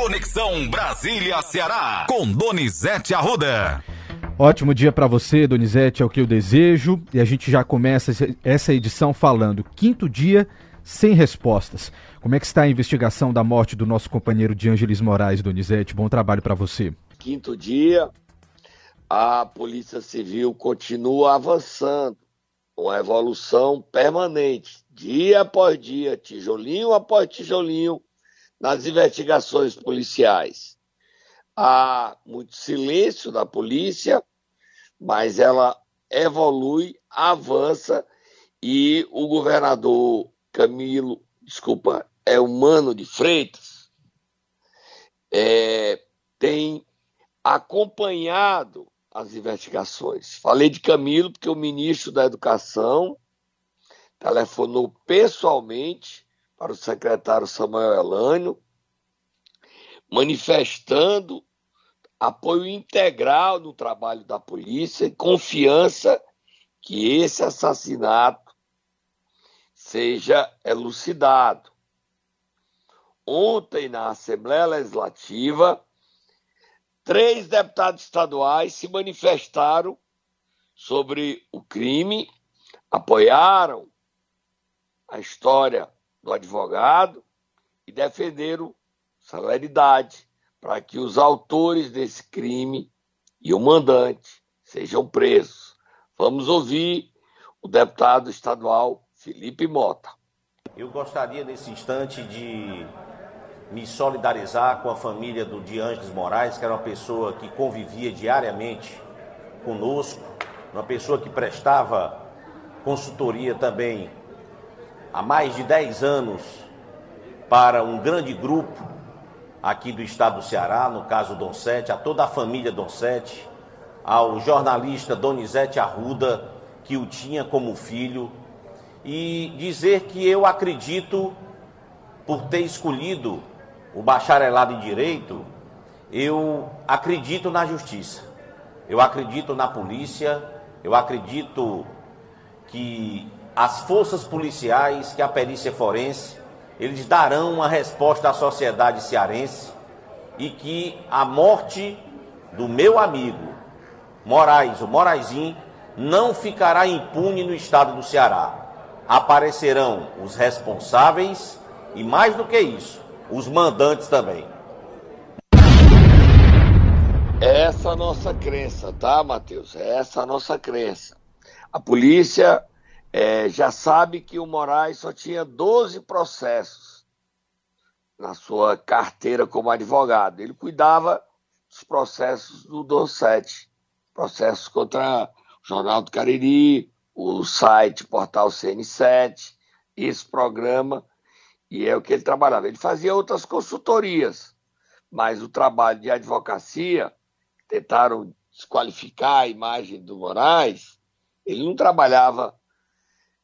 Conexão Brasília-Ceará, com Donizete Arruda. Ótimo dia para você, Donizete, é o que eu desejo. E a gente já começa essa edição falando quinto dia sem respostas. Como é que está a investigação da morte do nosso companheiro de Ângeles Moraes, Donizete? Bom trabalho para você. Quinto dia, a Polícia Civil continua avançando, uma evolução permanente, dia após dia, tijolinho após tijolinho, nas investigações policiais. Há muito silêncio da polícia, mas ela evolui, avança e o governador Camilo, desculpa, é humano de Freitas, é, tem acompanhado as investigações. Falei de Camilo porque o ministro da Educação telefonou pessoalmente para o secretário Samuel Elânio, manifestando apoio integral no trabalho da polícia e confiança que esse assassinato seja elucidado. Ontem, na Assembleia Legislativa, três deputados estaduais se manifestaram sobre o crime, apoiaram a história do advogado e defenderam celeridade para que os autores desse crime e o mandante sejam presos. Vamos ouvir o deputado estadual Felipe Mota. Eu gostaria nesse instante de me solidarizar com a família do Diângeles Moraes, que era uma pessoa que convivia diariamente conosco, uma pessoa que prestava consultoria também há mais de 10 anos para um grande grupo aqui do estado do Ceará, no caso Dom Sete, a toda a família Dom Sete, ao jornalista Donizete Arruda, que o tinha como filho, e dizer que eu acredito, por ter escolhido o bacharelado em Direito, eu acredito na justiça, eu acredito na polícia, eu acredito que as forças policiais, que a perícia forense, eles darão uma resposta à sociedade cearense e que a morte do meu amigo Moraes, o Moraizinho, não ficará impune no estado do Ceará. Aparecerão os responsáveis e, mais do que isso, os mandantes também. Essa é a nossa crença, tá, Matheus? Essa é a nossa crença. A polícia é, já sabe que o Moraes só tinha 12 processos na sua carteira como advogado. Ele cuidava dos processos do 7, processos contra o Jornal do Cariri, o site Portal CN7, esse programa, e é o que ele trabalhava. Ele fazia outras consultorias, mas o trabalho de advocacia, tentaram desqualificar a imagem do Moraes, ele não trabalhava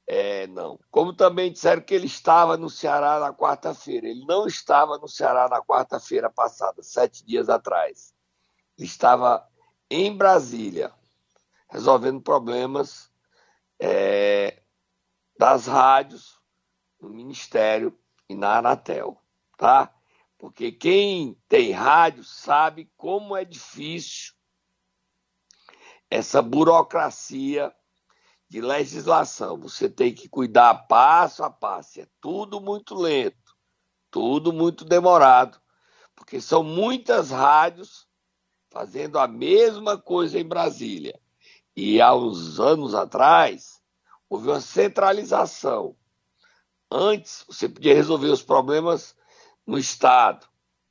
é, não. Como também disseram que ele estava no Ceará na quarta-feira. Ele não estava no Ceará na quarta-feira passada, sete dias atrás. Ele estava em Brasília, resolvendo problemas é, das rádios no Ministério e na Anatel, tá? Porque quem tem rádio sabe como é difícil essa burocracia de legislação. Você tem que cuidar passo a passo. É tudo muito lento, tudo muito demorado, porque são muitas rádios fazendo a mesma coisa em Brasília. E há uns anos atrás, houve uma centralização. Antes, você podia resolver os problemas no Estado,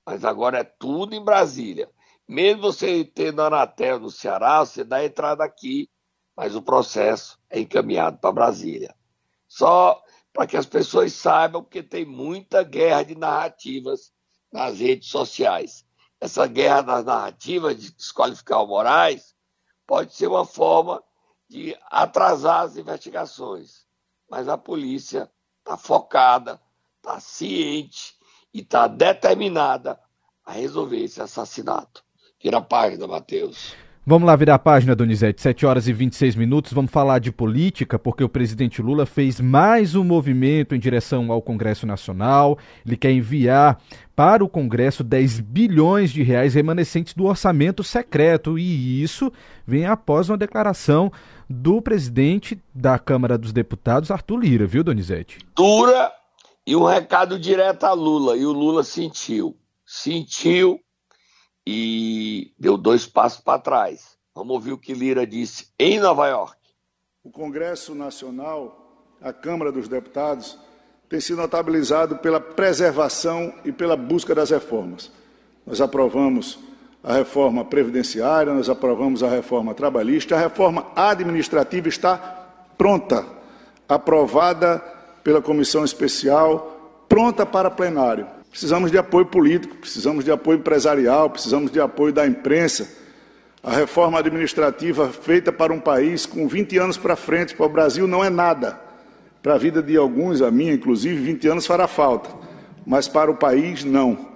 mas agora é tudo em Brasília. Mesmo você tendo Anatel no Ceará, você dá entrada aqui mas o processo é encaminhado para Brasília. Só para que as pessoas saibam que tem muita guerra de narrativas nas redes sociais. Essa guerra das narrativas de desqualificar o Moraes pode ser uma forma de atrasar as investigações, mas a polícia está focada, está ciente e está determinada a resolver esse assassinato. Vira a página, Matheus. Vamos lá virar a página, Donizete, 7 horas e 26 minutos. Vamos falar de política, porque o presidente Lula fez mais um movimento em direção ao Congresso Nacional. Ele quer enviar para o Congresso 10 bilhões de reais remanescentes do orçamento secreto. E isso vem após uma declaração do presidente da Câmara dos Deputados, Arthur Lira, viu, Donizete? Dura e um recado direto a Lula. E o Lula sentiu. Sentiu e deu dois passos para trás. Vamos ouvir o que Lira disse em Nova York. O Congresso Nacional, a Câmara dos Deputados, tem sido notabilizado pela preservação e pela busca das reformas. Nós aprovamos a reforma previdenciária, nós aprovamos a reforma trabalhista, a reforma administrativa está pronta, aprovada pela comissão especial, pronta para plenário. Precisamos de apoio político, precisamos de apoio empresarial, precisamos de apoio da imprensa. A reforma administrativa feita para um país com 20 anos para frente, para o Brasil, não é nada. Para a vida de alguns, a minha inclusive, 20 anos fará falta, mas para o país, não.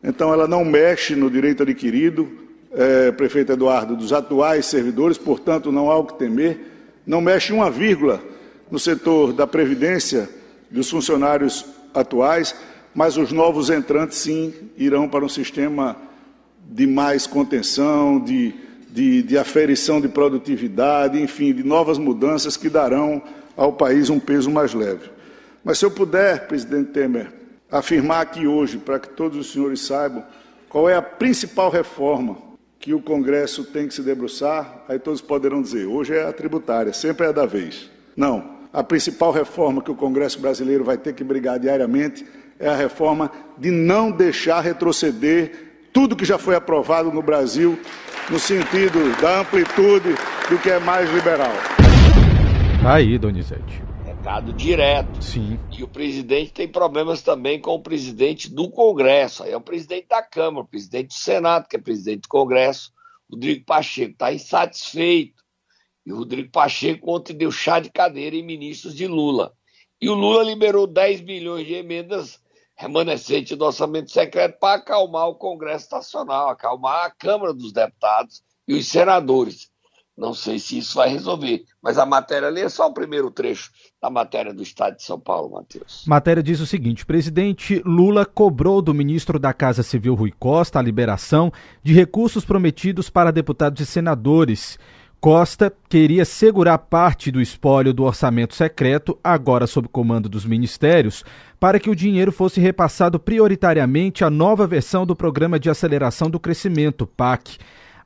Então, ela não mexe no direito adquirido, é, prefeito Eduardo, dos atuais servidores, portanto, não há o que temer. Não mexe uma vírgula no setor da Previdência dos funcionários atuais mas os novos entrantes, sim, irão para um sistema de mais contenção, de, de, de aferição de produtividade, enfim, de novas mudanças que darão ao país um peso mais leve. Mas se eu puder, presidente Temer, afirmar aqui hoje, para que todos os senhores saibam, qual é a principal reforma que o Congresso tem que se debruçar, aí todos poderão dizer, hoje é a tributária, sempre é a da vez. Não, a principal reforma que o Congresso brasileiro vai ter que brigar diariamente é a reforma de não deixar retroceder tudo que já foi aprovado no Brasil, no sentido da amplitude do que é mais liberal. Tá aí, Donizete. Recado direto. Sim. E o presidente tem problemas também com o presidente do Congresso. Aí é o presidente da Câmara, o presidente do Senado, que é presidente do Congresso, Rodrigo Pacheco, está insatisfeito. E o Rodrigo Pacheco ontem deu chá de cadeira em ministros de Lula. E o Lula liberou 10 bilhões de emendas remanescente do orçamento secreto para acalmar o Congresso Nacional, acalmar a Câmara dos Deputados e os senadores. Não sei se isso vai resolver, mas a matéria ali é só o primeiro trecho da matéria do Estado de São Paulo, Matheus. Matéria diz o seguinte: presidente Lula cobrou do ministro da Casa Civil Rui Costa a liberação de recursos prometidos para deputados e senadores. Costa queria segurar parte do espólio do orçamento secreto, agora sob comando dos ministérios, para que o dinheiro fosse repassado prioritariamente à nova versão do Programa de Aceleração do Crescimento, PAC,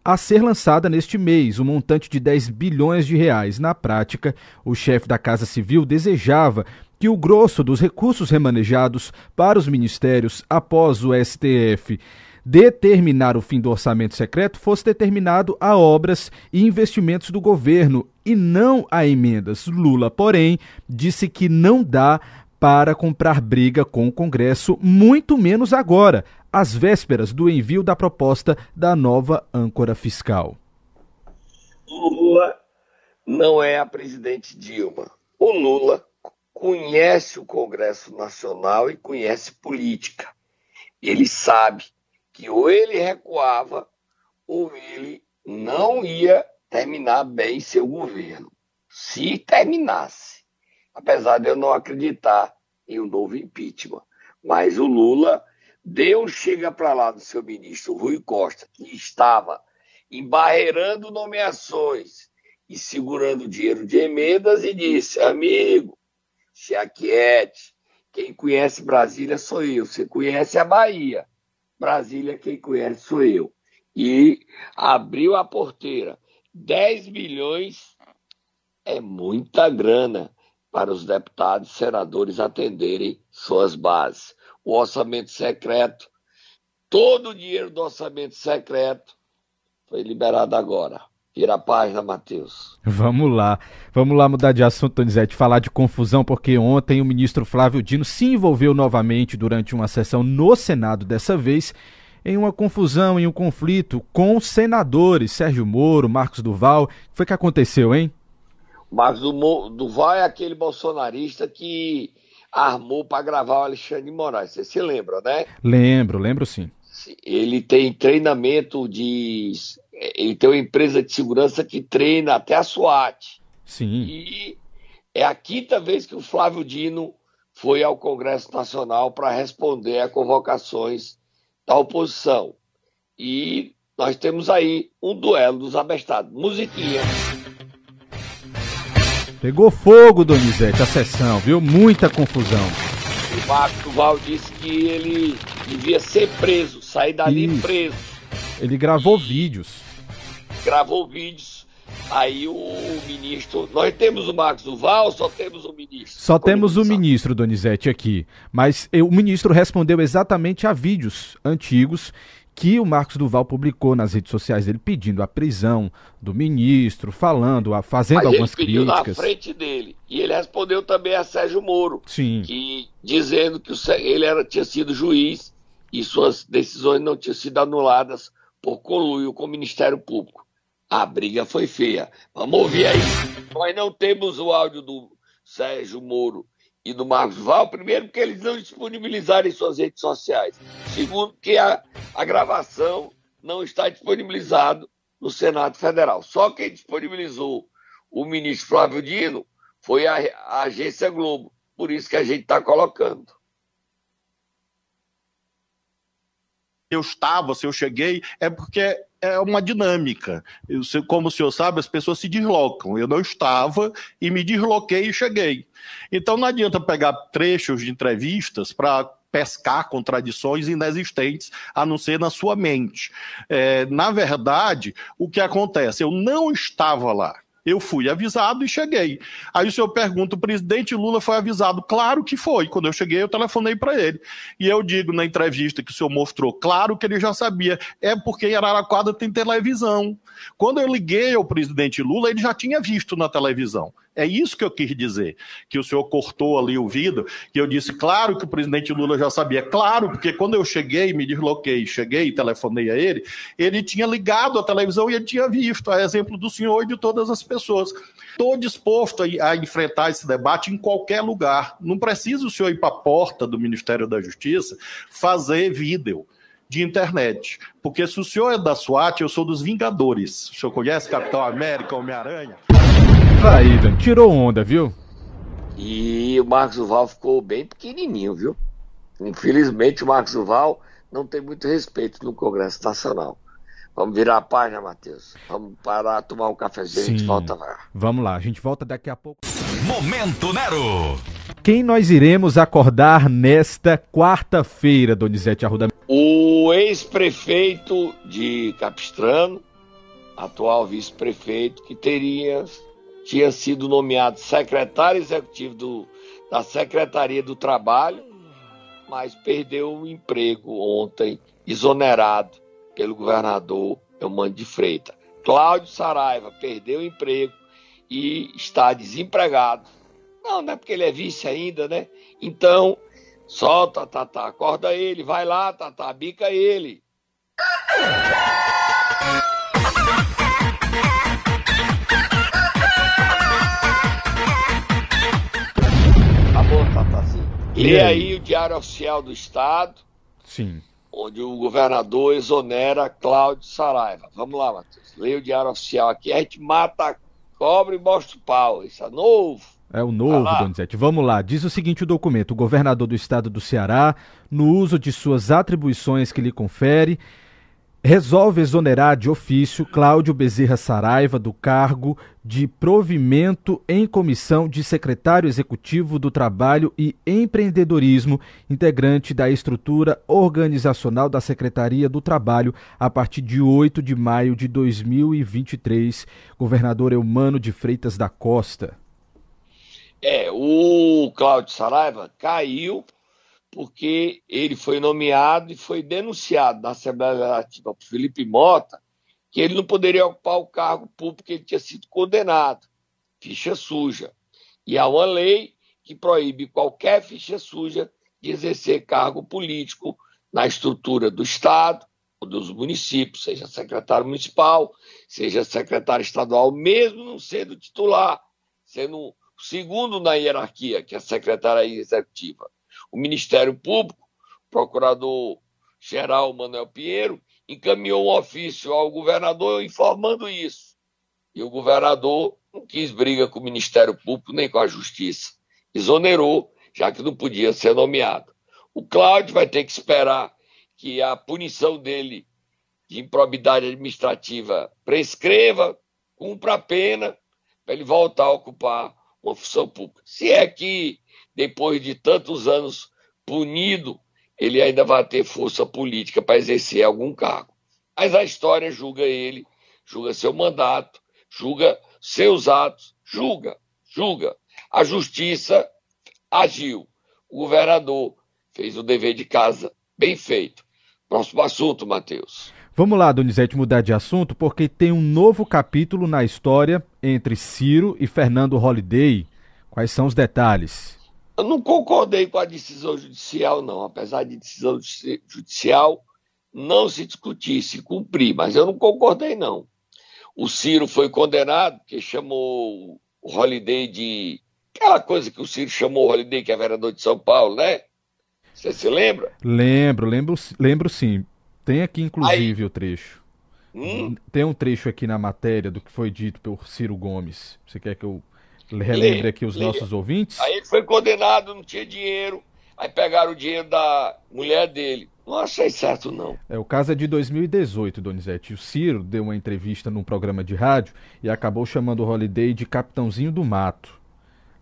a ser lançada neste mês, um montante de 10 bilhões de reais. Na prática, o chefe da Casa Civil desejava que o grosso dos recursos remanejados para os ministérios após o STF determinar o fim do orçamento secreto fosse determinado a obras e investimentos do governo e não a emendas. Lula, porém, disse que não dá para comprar briga com o Congresso, muito menos agora, às vésperas do envio da proposta da nova âncora fiscal. Lula não é a presidente Dilma. O Lula conhece o Congresso Nacional e conhece política. Ele sabe que ou ele recuava ou ele não ia terminar bem seu governo. Se terminasse, apesar de eu não acreditar em um novo impeachment. Mas o Lula deu chega para lá do seu ministro Rui Costa, que estava embarreirando nomeações e segurando dinheiro de emendas, e disse: Amigo, se aquiete. Quem conhece Brasília sou eu. Você conhece a Bahia. Brasília, quem conhece sou eu. E abriu a porteira. 10 bilhões é muita grana para os deputados e senadores atenderem suas bases. O orçamento secreto, todo o dinheiro do orçamento secreto foi liberado agora. Vira a página, Matheus. Vamos lá. Vamos lá mudar de assunto, Donizete, falar de confusão, porque ontem o ministro Flávio Dino se envolveu novamente durante uma sessão no Senado, dessa vez em uma confusão, em um conflito com senadores, Sérgio Moro, Marcos Duval. O que foi que aconteceu, hein? Marcos Duval é aquele bolsonarista que armou para gravar o Alexandre de Moraes. Você se lembra, né? Lembro, lembro sim. Ele tem treinamento de ele tem uma empresa de segurança que treina até a SWAT. Sim. E é a quinta vez que o Flávio Dino foi ao Congresso Nacional para responder a convocações da oposição. E nós temos aí um duelo dos abestados. Musiquinha. Pegou fogo, Donizete, a sessão, viu? Muita confusão. O Marco Duval disse que ele devia ser preso, sair dali Isso. preso. Ele gravou vídeos. Gravou vídeos. Aí o ministro. Nós temos o Marcos Duval, só temos o ministro. Só temos o ministro, Donizete, aqui. Mas eu- o ministro respondeu exatamente a vídeos antigos que o Marcos Duval publicou nas redes sociais dele pedindo a prisão do ministro, falando, a- fazendo Mas algumas ele pediu críticas. na frente dele. E ele respondeu também a Sérgio Moro, Sim. que, dizendo que ele era, tinha sido juiz e suas decisões não tinham sido anuladas por conluio com o Ministério Público. A briga foi feia. Vamos ouvir aí. Nós não temos o áudio do Sérgio Moro e do Marcos Val, primeiro porque eles não disponibilizaram em suas redes sociais. Segundo, que a, a gravação não está disponibilizado no Senado Federal. Só quem disponibilizou o ministro Flávio Dino foi a, a agência Globo. Por isso que a gente está colocando. eu estava, se eu cheguei, é porque é uma dinâmica. Eu, como o senhor sabe, as pessoas se deslocam. Eu não estava e me desloquei e cheguei. Então não adianta pegar trechos de entrevistas para pescar contradições inexistentes, a não ser na sua mente. É, na verdade, o que acontece? Eu não estava lá. Eu fui avisado e cheguei. Aí o senhor pergunta: o presidente Lula foi avisado? Claro que foi. Quando eu cheguei, eu telefonei para ele. E eu digo na entrevista que o senhor mostrou, claro que ele já sabia. É porque em Araraquara tem televisão. Quando eu liguei ao presidente Lula, ele já tinha visto na televisão. É isso que eu quis dizer. Que o senhor cortou ali o vidro, que eu disse, claro que o presidente Lula já sabia. Claro, porque quando eu cheguei, me desloquei, cheguei e telefonei a ele, ele tinha ligado a televisão e ele tinha visto, a exemplo do senhor e de todas as pessoas. Estou disposto a, enfrentar esse debate em qualquer lugar. Não precisa o senhor ir para a porta do Ministério da Justiça fazer vídeo de internet. Porque se o senhor é da SWAT, eu sou dos Vingadores. O senhor conhece Capitão América, Homem-Aranha? Aí, Dan, tirou onda, viu? E o Marcos Duval ficou bem pequenininho, viu? Infelizmente, o Marcos Duval não tem muito respeito no Congresso Nacional. Vamos virar a página, Matheus. Vamos parar, tomar um cafezinho e a gente Sim. volta lá. Vamos lá, a gente volta daqui a pouco. Momento Nero. Quem nós iremos acordar nesta quarta-feira, Donizete Arruda? O ex-prefeito de Capistrano, atual vice-prefeito, que teria tinha sido nomeado secretário executivo do, da Secretaria do Trabalho, mas perdeu o emprego ontem, exonerado pelo governador Eumano de Freitas. Cláudio Saraiva perdeu o emprego e está desempregado. Não, não é porque ele é vice ainda, né? Então, solta, Tatá, acorda ele, vai lá, Tatá, bica ele. Lê aí? aí o Diário Oficial do Estado, Sim. onde o governador exonera Cláudio Saraiva. Vamos lá, Matheus. Lê o Diário Oficial aqui, a gente mata a cobra e mostra o pau. Isso é novo. É o novo. Donizete. Vamos lá. Diz o seguinte o documento: o governador do estado do Ceará, no uso de suas atribuições que lhe confere, resolve exonerar de ofício Cláudio Bezerra Saraiva do cargo de provimento em comissão de secretário executivo do Trabalho e Empreendedorismo, integrante da estrutura organizacional da Secretaria do Trabalho, a partir de 8 de maio de 2023. Governador Eumano de Freitas da Costa. É, o Cláudio Saraiva caiu porque ele foi nomeado e foi denunciado na Assembleia Legislativa por Felipe Mota que ele não poderia ocupar o cargo público porque ele tinha sido condenado. Ficha suja. E há uma lei que proíbe qualquer ficha suja de exercer cargo político na estrutura do Estado ou dos municípios, seja secretário municipal, seja secretário estadual, mesmo não sendo titular, sendo o segundo na hierarquia, que é a secretária executiva. O Ministério Público, o procurador geral Manuel Pinheiro encaminhou um ofício ao governador informando isso. E o governador não quis briga com o Ministério Público nem com a Justiça. Exonerou, já que não podia ser nomeado. O Cláudio vai ter que esperar que a punição dele de improbidade administrativa prescreva, cumpra a pena, para ele voltar a ocupar uma função pública. Se é que, depois de tantos anos punido, ele ainda vai ter força política para exercer algum cargo. Mas a história julga ele, julga seu mandato, julga seus atos, julga, julga. A justiça agiu. O governador fez o dever de casa bem feito. Próximo assunto, Matheus. Vamos lá, Donizete, mudar de assunto, porque tem um novo capítulo na história entre Ciro e Fernando Holliday. Quais são os detalhes? Eu não concordei com a decisão judicial, não. Apesar de decisão judicial não se discutir, se cumprir, mas eu não concordei, não. O Ciro foi condenado, que chamou o Holiday de. Aquela coisa que o Ciro chamou o Holiday, que é vereador de São Paulo, né? Você se lembra? Lembro, lembro, lembro sim. Tem aqui, inclusive, Aí... o trecho. Hum? Tem um trecho aqui na matéria do que foi dito por Ciro Gomes. Você quer que eu relembre aqui os nossos ouvintes? Aí ele foi condenado, não tinha dinheiro. Aí pegaram o dinheiro da mulher dele. Não achei certo, não. É, o caso é de 2018, Donizete. O Ciro deu uma entrevista num programa de rádio e acabou chamando o Holiday de Capitãozinho do Mato.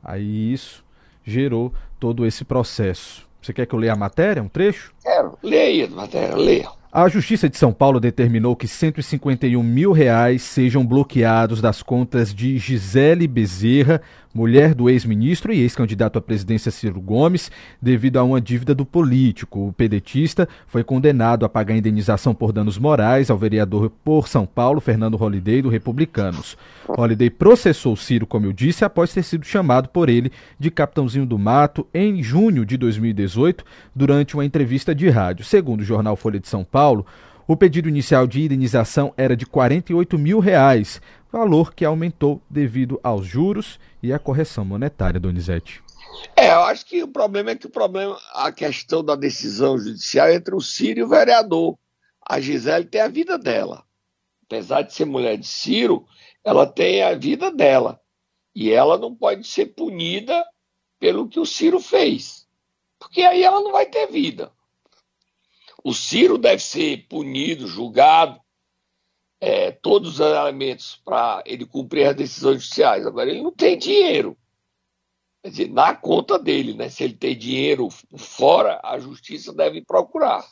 Aí isso gerou todo esse processo. Você quer que eu leia a matéria, um trecho? Quero. Leia a matéria, leia. A Justiça de São Paulo determinou que 151 mil reais sejam bloqueados das contas de Gisele Bezerra, mulher do ex-ministro e ex-candidato à presidência Ciro Gomes, devido a uma dívida do político. O pedetista foi condenado a pagar indenização por danos morais ao vereador por São Paulo, Fernando Holliday, do Republicanos. Holliday processou Ciro, como eu disse, após ter sido chamado por ele de Capitãozinho do Mato em junho de 2018, durante uma entrevista de rádio. Segundo o jornal Folha de São Paulo, o pedido inicial de indenização era de 48 mil reais, valor que aumentou devido aos juros e à correção monetária, Donizete. É, eu acho que o problema é que o problema, a questão da decisão judicial é entre o Ciro e o vereador. A Gisele tem a vida dela. Apesar de ser mulher de Ciro, ela tem a vida dela. E ela não pode ser punida pelo que o Ciro fez. Porque aí ela não vai ter vida. O Ciro deve ser punido, julgado, é, todos os elementos para ele cumprir as decisões judiciais. Agora, ele não tem dinheiro. Quer dizer, na conta dele, né? Se ele tem dinheiro fora, a justiça deve procurar.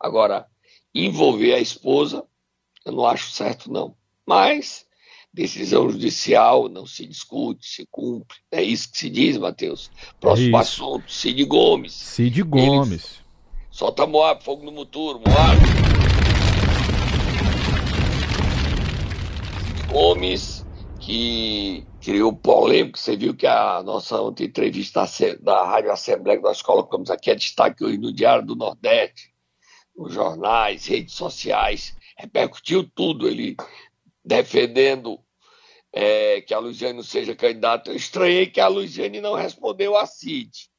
Agora, envolver a esposa, eu não acho certo, não. Mas decisão judicial não se discute, se cumpre. É isso que se diz, Matheus. Próximo é assunto, Cid Gomes. Cid Gomes. Ele Solta Moab, fogo no muturo, Moab. Gomes, que criou polêmica, você viu que a nossa ontem entrevista da Rádio Assembleia que nós colocamos aqui é destaque hoje no Diário do Nordeste, nos jornais, redes sociais, repercutiu tudo, ele defendendo é, que a Luiziane não seja candidata. Eu estranhei que a Luiziane não respondeu a Cid.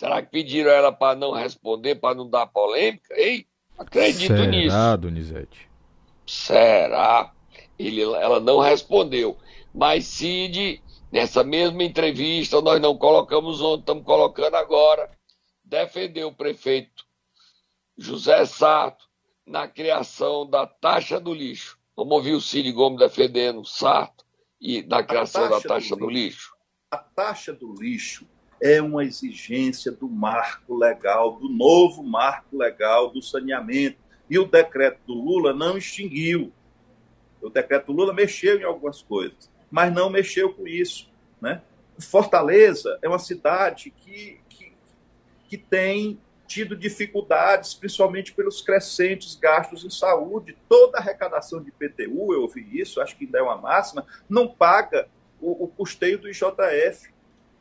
Será que pediram ela para não responder, para não dar polêmica? Ei, acredito Será, nisso. Será, Donizete? Será? Ele, ela não respondeu. Mas Cid, nessa mesma entrevista, nós não colocamos ontem, estamos colocando agora, defendeu o prefeito José Sarto na criação da taxa do lixo. Vamos ouvir o Cid Gomes defendendo o Sarto e na criação taxa da taxa do, do lixo. A taxa do lixo é uma exigência do marco legal, do novo marco legal do saneamento. E o decreto do Lula não extinguiu. O decreto do Lula mexeu em algumas coisas, mas não mexeu com isso. Né? Fortaleza é uma cidade que, que, que tem tido dificuldades, principalmente pelos crescentes gastos em saúde. Toda a arrecadação de PTU, eu ouvi isso, acho que ainda é uma máxima, não paga o, o custeio do IJF.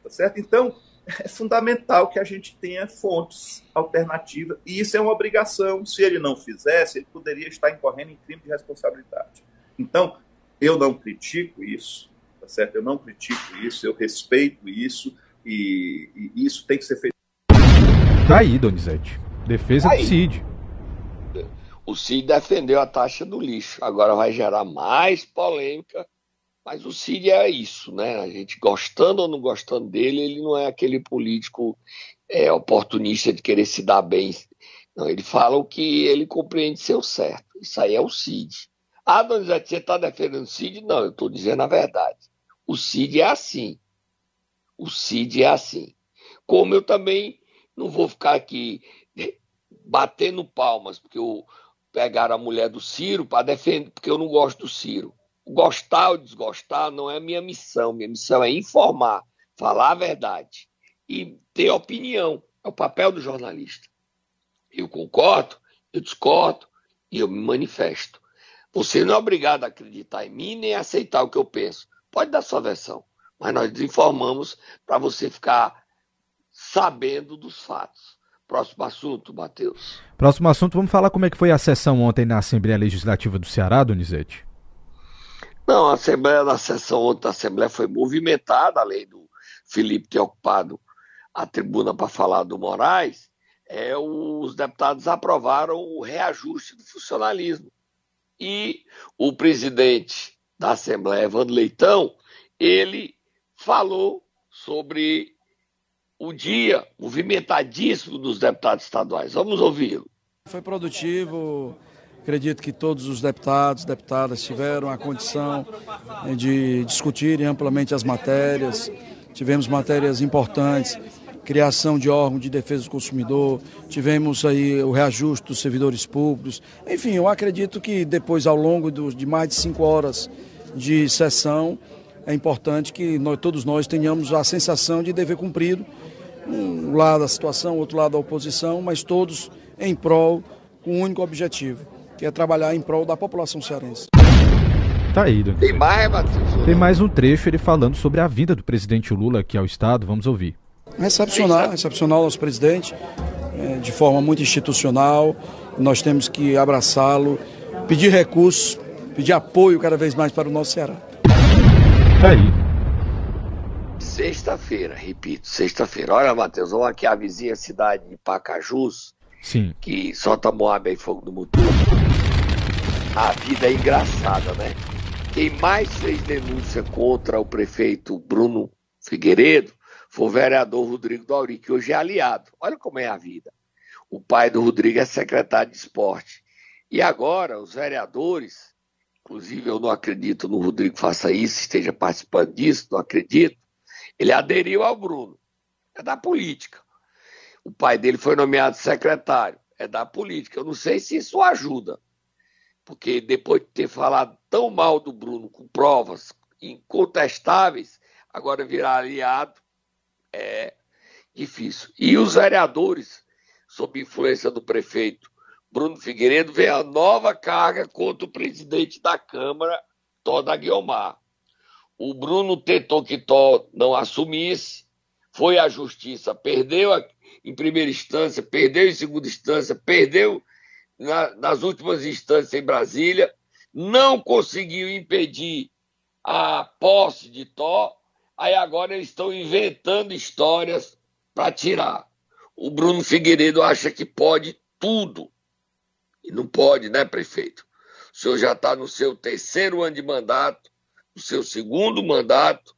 Tá certo? Então, é fundamental que a gente tenha fontes alternativas. E isso é uma obrigação. Se ele não fizesse, ele poderia estar incorrendo em crime de responsabilidade. Então, eu não critico isso, tá certo? Eu não critico isso, eu respeito isso e, e isso tem que ser feito. Tá aí, Donizete. Defesa tá do CID. o Cid defendeu a taxa do lixo. Agora vai gerar mais polêmica, mas o Cid é isso, né? A gente gostando ou não gostando dele, ele não é aquele político é, oportunista de querer se dar bem. Não, ele fala o que ele compreende ser o certo. Isso aí é o Cid. Ah, Donizete, você está defendendo o Cid? Não, eu estou dizendo a verdade. O Cid é assim. O Cid é assim. Como eu também não vou ficar aqui batendo palmas, porque eu pegaram a mulher do Ciro para defender, porque eu não gosto do Ciro. Gostar ou desgostar não é minha missão. Minha missão é informar, falar a verdade e ter opinião. É o papel do jornalista. Eu concordo, eu discordo e eu me manifesto. Você não é obrigado a acreditar em mim nem aceitar o que eu penso. Pode dar sua versão, mas nós desinformamos para você ficar sabendo dos fatos. Próximo assunto, Matheus. Próximo assunto, vamos falar como é que foi a sessão ontem na Assembleia Legislativa do Ceará, Donizete? Não, a Assembleia sessão ontem da Assembleia foi movimentada, além do Felipe ter ocupado a tribuna para falar do Moraes, é, os deputados aprovaram o reajuste do funcionalismo. E o presidente da Assembleia, Evandro Leitão, ele falou sobre o dia movimentadíssimo dos deputados estaduais. Vamos ouvi-lo. Foi produtivo. Acredito que todos os deputados, deputadas tiveram a condição eh, de discutirem amplamente as matérias. Tivemos matérias importantes, criação de órgão de defesa do consumidor, tivemos aí o reajuste dos servidores públicos. Enfim, eu acredito que depois, ao longo de mais de cinco horas de sessão, é importante que nós, todos nós tenhamos a sensação de dever cumprido um lado da situação, outro lado da oposição, mas todos em prol com um único objetivo, que é trabalhar em prol da população cearense. Tá aí, Tem mais, Matheus? Tem mais um trecho ele falando sobre a vinda do presidente Lula aqui ao Estado. Vamos ouvir. Recepcionar, recepcionar o nosso presidente é, de forma muito institucional. Nós temos que abraçá-lo, pedir recursos, pedir apoio cada vez mais para o nosso Ceará. Tá aí. Sexta-feira, repito, sexta-feira. Olha, Matheus, vamos aqui a vizinha cidade de Pacajus, Sim. que solta Moab e fogo do motor. A vida é engraçada, né? Quem mais fez denúncia contra o prefeito Bruno Figueiredo foi o vereador Rodrigo Dauri, que hoje é aliado. Olha como é a vida. O pai do Rodrigo é secretário de esporte. E agora, os vereadores, inclusive eu não acredito no Rodrigo faça isso, esteja participando disso, não acredito, ele aderiu ao Bruno. É da política. O pai dele foi nomeado secretário. É da política. Eu não sei se isso ajuda. Porque depois de ter falado tão mal do Bruno com provas incontestáveis, agora virar aliado é difícil. E os vereadores, sob influência do prefeito Bruno Figueiredo, vem a nova carga contra o presidente da Câmara, Toda Guiomar. O Bruno tentou que Tó não assumisse, foi à justiça, perdeu em primeira instância, perdeu em segunda instância, perdeu na, nas últimas instâncias em Brasília, não conseguiu impedir a posse de Tó, aí agora eles estão inventando histórias para tirar. O Bruno Figueiredo acha que pode tudo. E não pode, né, prefeito? O senhor já está no seu terceiro ano de mandato, o seu segundo mandato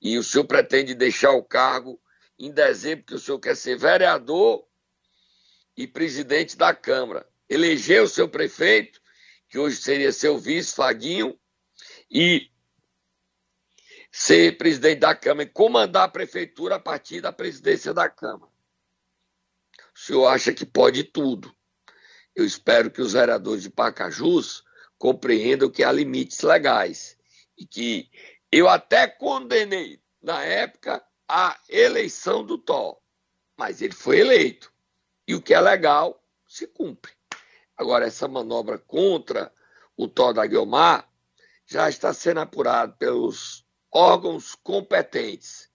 e o senhor pretende deixar o cargo em dezembro, que o senhor quer ser vereador e presidente da Câmara. Eleger o seu prefeito, que hoje seria seu vice, Faguinho, e ser presidente da Câmara e comandar a prefeitura a partir da presidência da Câmara. O senhor acha que pode tudo. Eu espero que os vereadores de Pacajus compreendam que há limites legais e que eu até condenei na época a eleição do Tó, mas ele foi eleito. E o que é legal se cumpre. Agora, essa manobra contra o Tó da Guiomar já está sendo apurado pelos órgãos competentes.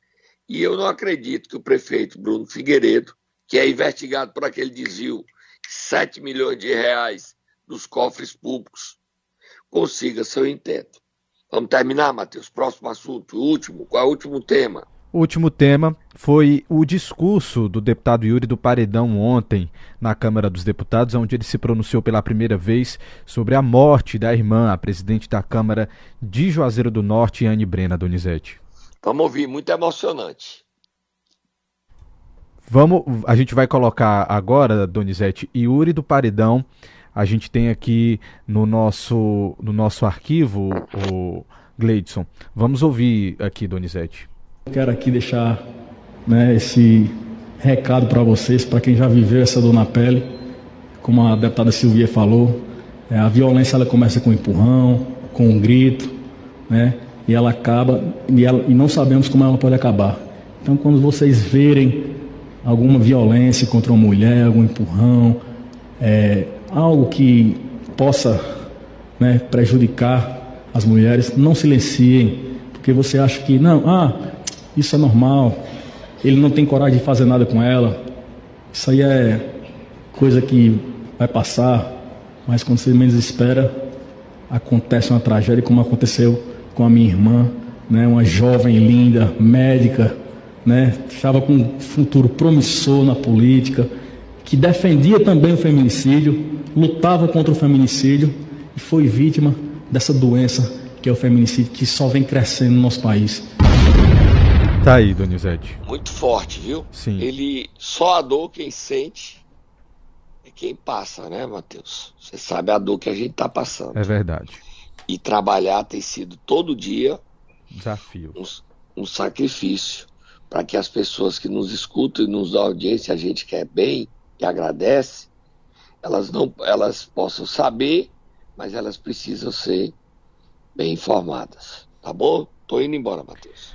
E eu não acredito que o prefeito Bruno Figueiredo, que é investigado por aquele desvio de 7 milhões de reais dos cofres públicos, consiga seu intento. Vamos terminar, Matheus. Próximo assunto, último. Qual é o último tema? O último tema foi o discurso do deputado Yuri do Paredão ontem na Câmara dos Deputados, onde ele se pronunciou pela primeira vez sobre a morte da irmã, a presidente da Câmara de Juazeiro do Norte, Anne Brena Donizete. Vamos ouvir, muito emocionante. Vamos, a gente vai colocar agora, Donizete, Yuri do Paredão. A gente tem aqui no nosso, no nosso arquivo o Gleidson. Vamos ouvir aqui, Donizete. Quero aqui deixar né, esse recado para vocês, para quem já viveu essa dor na pele. Como a deputada Silvia falou, é, a violência ela começa com um empurrão, com um grito, né, e ela acaba, e, ela, e não sabemos como ela pode acabar. Então, quando vocês verem alguma violência contra uma mulher, algum empurrão, é, algo que possa né, prejudicar as mulheres, não silenciem, porque você acha que, não, ah, isso é normal. Ele não tem coragem de fazer nada com ela. Isso aí é coisa que vai passar, mas quando você menos espera, acontece uma tragédia como aconteceu com a minha irmã, né, uma jovem linda, médica, né, estava com um futuro promissor na política, que defendia também o feminicídio, lutava contra o feminicídio e foi vítima dessa doença que é o feminicídio, que só vem crescendo no nosso país. Tá aí, Donizete. Muito forte, viu? Sim. Ele só a dor quem sente é quem passa, né, Matheus? Você sabe a dor que a gente tá passando. É verdade. E trabalhar tem sido todo dia Desafio. um, um sacrifício para que as pessoas que nos escutam e nos dão audiência, a gente quer bem e agradece, elas não elas possam saber, mas elas precisam ser bem informadas. Tá bom? Tô indo embora, Matheus.